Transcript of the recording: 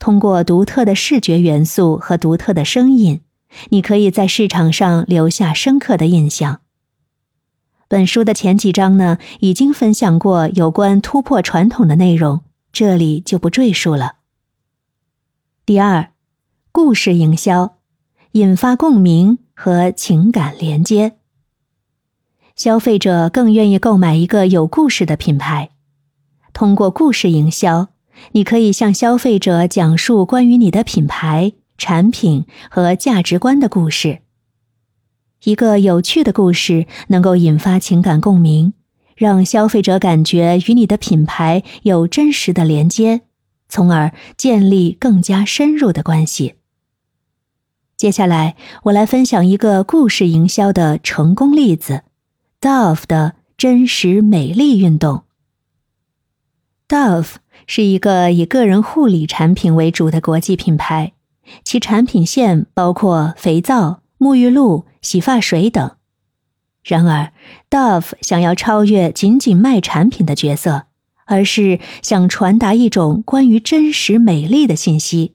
通过独特的视觉元素和独特的声音，你可以在市场上留下深刻的印象。本书的前几章呢，已经分享过有关突破传统的内容，这里就不赘述了。第二，故事营销，引发共鸣和情感连接。消费者更愿意购买一个有故事的品牌。通过故事营销，你可以向消费者讲述关于你的品牌、产品和价值观的故事。一个有趣的故事能够引发情感共鸣，让消费者感觉与你的品牌有真实的连接，从而建立更加深入的关系。接下来，我来分享一个故事营销的成功例子：Dove 的真实美丽运动。Dove 是一个以个人护理产品为主的国际品牌，其产品线包括肥皂、沐浴露、洗发水等。然而，Dove 想要超越仅仅卖产品的角色，而是想传达一种关于真实美丽的信息，